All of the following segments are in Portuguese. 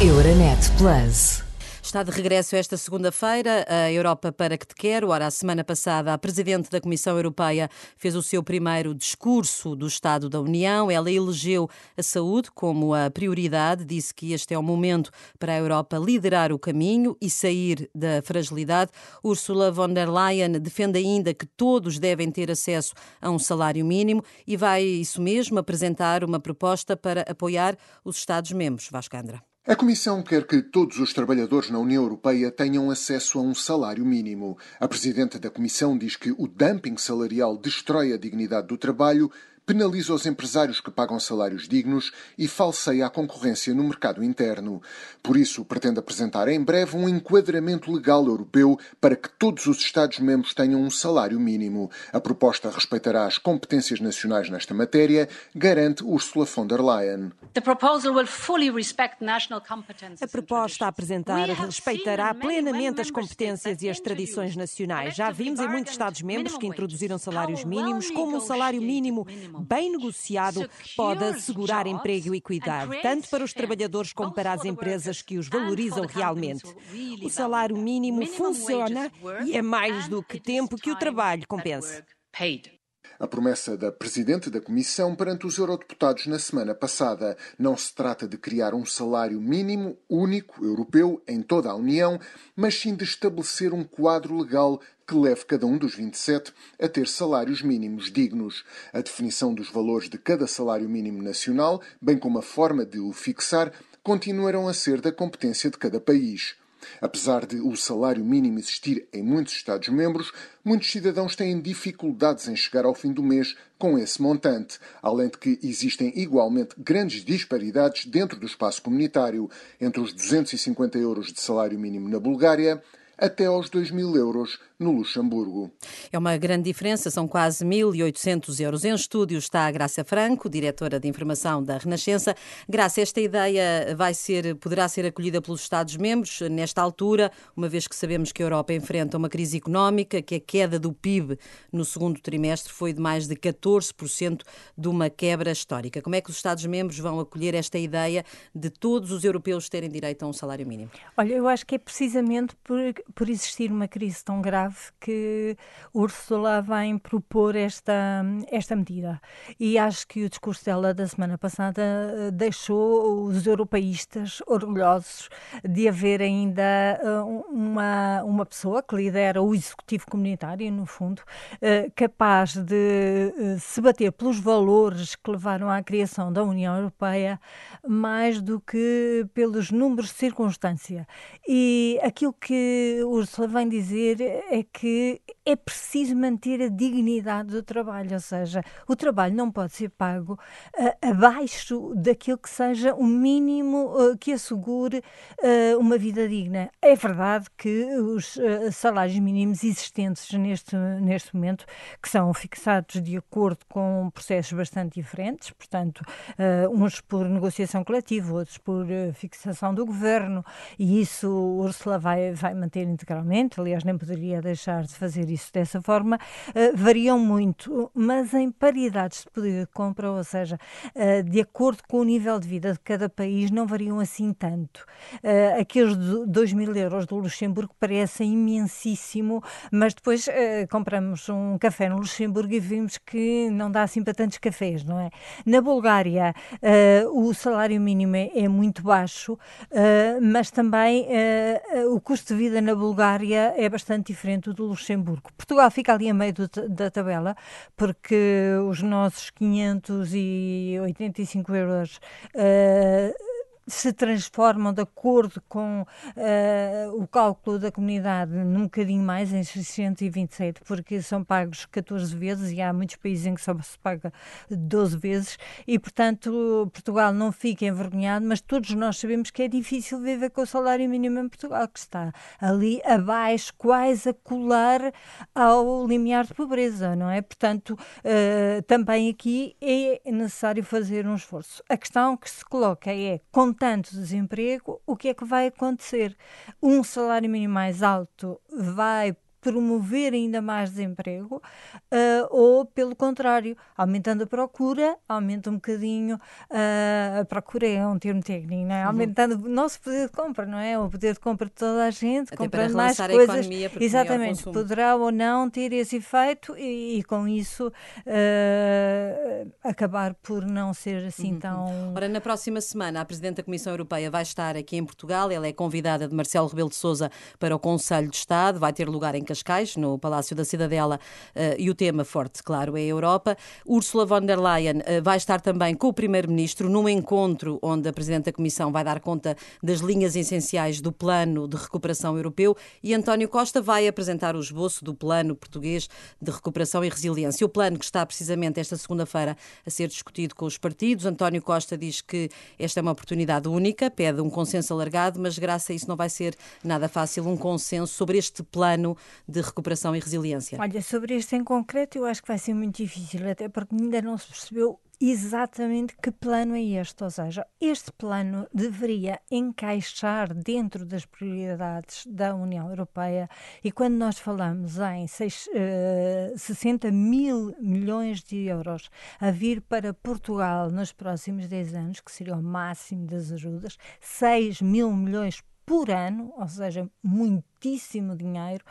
Euronet Plus. Está de regresso esta segunda-feira a Europa para que te quero. Ora, a semana passada, a Presidente da Comissão Europeia fez o seu primeiro discurso do Estado da União. Ela elegeu a saúde como a prioridade, disse que este é o momento para a Europa liderar o caminho e sair da fragilidade. Ursula von der Leyen defende ainda que todos devem ter acesso a um salário mínimo e vai, isso mesmo, apresentar uma proposta para apoiar os Estados-membros. Vascandra. A Comissão quer que todos os trabalhadores na União Europeia tenham acesso a um salário mínimo. A Presidente da Comissão diz que o dumping salarial destrói a dignidade do trabalho penaliza os empresários que pagam salários dignos e falseia a concorrência no mercado interno. Por isso, pretende apresentar em breve um enquadramento legal europeu para que todos os Estados-membros tenham um salário mínimo. A proposta respeitará as competências nacionais nesta matéria, garante Ursula von der Leyen. A proposta a apresentar respeitará plenamente as competências e as tradições nacionais. Já vimos em muitos Estados-membros que introduziram salários mínimos, como o salário mínimo bem negociado pode assegurar emprego e equidade, tanto para os trabalhadores como para as empresas que os valorizam realmente. O salário mínimo funciona e é mais do que tempo que o trabalho compensa. A promessa da Presidente da Comissão perante os eurodeputados na semana passada não se trata de criar um salário mínimo único europeu em toda a União, mas sim de estabelecer um quadro legal que leve cada um dos 27 a ter salários mínimos dignos. A definição dos valores de cada salário mínimo nacional, bem como a forma de o fixar, continuarão a ser da competência de cada país. Apesar de o salário mínimo existir em muitos Estados-membros, muitos cidadãos têm dificuldades em chegar ao fim do mês com esse montante, além de que existem igualmente grandes disparidades dentro do espaço comunitário, entre os 250 euros de salário mínimo na Bulgária até aos 2 mil euros no Luxemburgo. É uma grande diferença, são quase 1.800 euros. Em estúdio está a Graça Franco, diretora de informação da Renascença. Graça, esta ideia vai ser, poderá ser acolhida pelos Estados-membros nesta altura, uma vez que sabemos que a Europa enfrenta uma crise económica, que a queda do PIB no segundo trimestre foi de mais de 14% de uma quebra histórica. Como é que os Estados-membros vão acolher esta ideia de todos os europeus terem direito a um salário mínimo? Olha, eu acho que é precisamente por, por existir uma crise tão grave grave que Ursula vem propor esta, esta medida. E acho que o discurso dela da semana passada eh, deixou os europeístas orgulhosos de haver ainda eh, uma, uma pessoa que lidera o executivo comunitário, no fundo, eh, capaz de se bater pelos valores que levaram à criação da União Europeia mais do que pelos números de circunstância. E aquilo que Ursula vem dizer é é que é preciso manter a dignidade do trabalho, ou seja, o trabalho não pode ser pago uh, abaixo daquilo que seja o mínimo uh, que assegure uh, uma vida digna. É verdade que os salários mínimos existentes neste, neste momento, que são fixados de acordo com processos bastante diferentes, portanto, uns por negociação coletiva, outros por fixação do governo, e isso Ursula vai, vai manter integralmente, aliás, nem poderia deixar de fazer isso dessa forma, uh, variam muito, mas em paridades de poder de compra, ou seja, uh, de acordo com o nível de vida de cada país, não variam assim tanto. Uh, aqueles 2 mil euros do Luxemburgo parecem imensíssimo, mas depois compramos um café no Luxemburgo e vimos que não dá assim para tantos cafés, não é? Na Bulgária, o salário mínimo é, é muito baixo, mas também o custo de vida na Bulgária é bastante diferente do Luxemburgo. Portugal fica ali a meio do, da tabela, porque os nossos 585 euros uh, se transformam de acordo com uh, o cálculo da comunidade num bocadinho mais, em 627, porque são pagos 14 vezes e há muitos países em que só se paga 12 vezes e, portanto, Portugal não fica envergonhado, mas todos nós sabemos que é difícil viver com o salário mínimo em Portugal, que está ali abaixo, quase a colar ao limiar de pobreza, não é? Portanto, uh, também aqui é necessário fazer um esforço. A questão que se coloca é, tanto desemprego, o que é que vai acontecer? Um salário mínimo mais alto vai promover ainda mais desemprego, uh, ou pelo contrário, aumentando a procura, aumenta um bocadinho uh, a procura é um termo técnico, não é? Uhum. aumentando o nosso poder de compra, não é? O poder de compra de toda a gente, Até comprando mais coisas. Economia, exatamente, poderá ou não ter esse efeito e, e com isso uh, acabar por não ser assim uhum. tão. Ora, na próxima semana, a Presidente da Comissão Europeia vai estar aqui em Portugal. Ela é convidada de Marcelo Rebelo de Souza para o Conselho de Estado. Vai ter lugar em Cascais, no Palácio da Cidadela, uh, e o tema forte, claro, é a Europa. Ursula von der Leyen uh, vai estar também com o Primeiro-Ministro num encontro onde a Presidente da Comissão vai dar conta das linhas essenciais do Plano de Recuperação Europeu e António Costa vai apresentar o esboço do Plano Português de Recuperação e Resiliência. O plano que está precisamente esta segunda-feira a ser discutido com os partidos. António Costa diz que esta é uma oportunidade única, pede um consenso alargado, mas graças a isso não vai ser nada fácil um consenso sobre este plano de recuperação e resiliência. Olha, sobre este em concreto, eu acho que vai ser muito difícil, até porque ainda não se percebeu exatamente que plano é este. Ou seja, este plano deveria encaixar dentro das prioridades da União Europeia e quando nós falamos em seis, uh, 60 mil milhões de euros a vir para Portugal nos próximos 10 anos, que seria o máximo das ajudas, 6 mil milhões por ano, ou seja, muitíssimo dinheiro.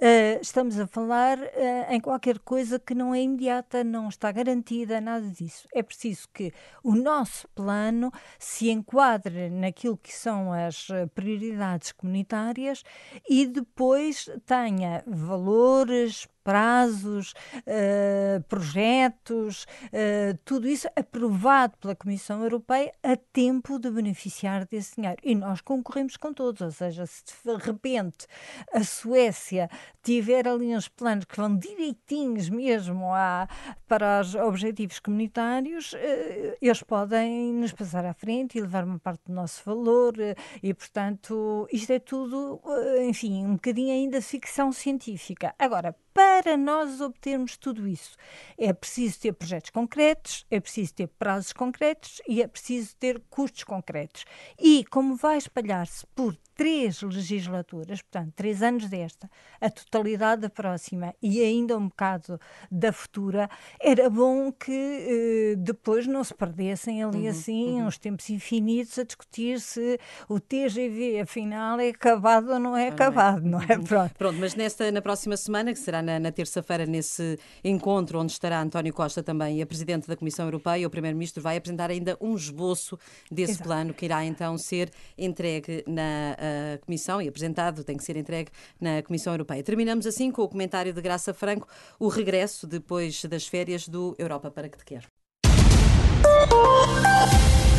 Uh, estamos a falar uh, em qualquer coisa que não é imediata, não está garantida, nada disso. É preciso que o nosso plano se enquadre naquilo que são as eh, prioridades comunitárias e depois tenha valores, prazos, uh, projetos, uh, tudo isso aprovado pela Comissão Europeia a tempo de beneficiar desse dinheiro. E nós concorremos com todos, ou seja, se de repente a Suécia tiver ali uns planos que vão direitinhos mesmo a, para os objetivos comunitários, uh, eles podem nos passar à frente e levar uma parte do nosso valor e, portanto, isto é tudo, enfim, um bocadinho ainda ficção científica. Agora, para nós obtermos tudo isso, é preciso ter projetos concretos, é preciso ter prazos concretos e é preciso ter custos concretos. E como vai espalhar-se por três legislaturas, portanto, três anos desta, a totalidade da próxima e ainda um bocado da futura, era bom que eh, depois não se perdessem ali uhum, assim uhum. uns tempos infinitos a discutir se o TGV afinal é acabado ou não é acabado, não é? Não é? Uhum. Pronto. Pronto, mas nesta, na próxima semana, que será na, na terça-feira, nesse encontro onde estará António Costa também a Presidente da Comissão Europeia, o Primeiro-Ministro vai apresentar ainda um esboço desse Exato. plano que irá então ser entregue na a Comissão e apresentado, tem que ser entregue na Comissão Europeia. Terminamos assim com o comentário de Graça Franco, o regresso depois das férias do Europa para que te quer.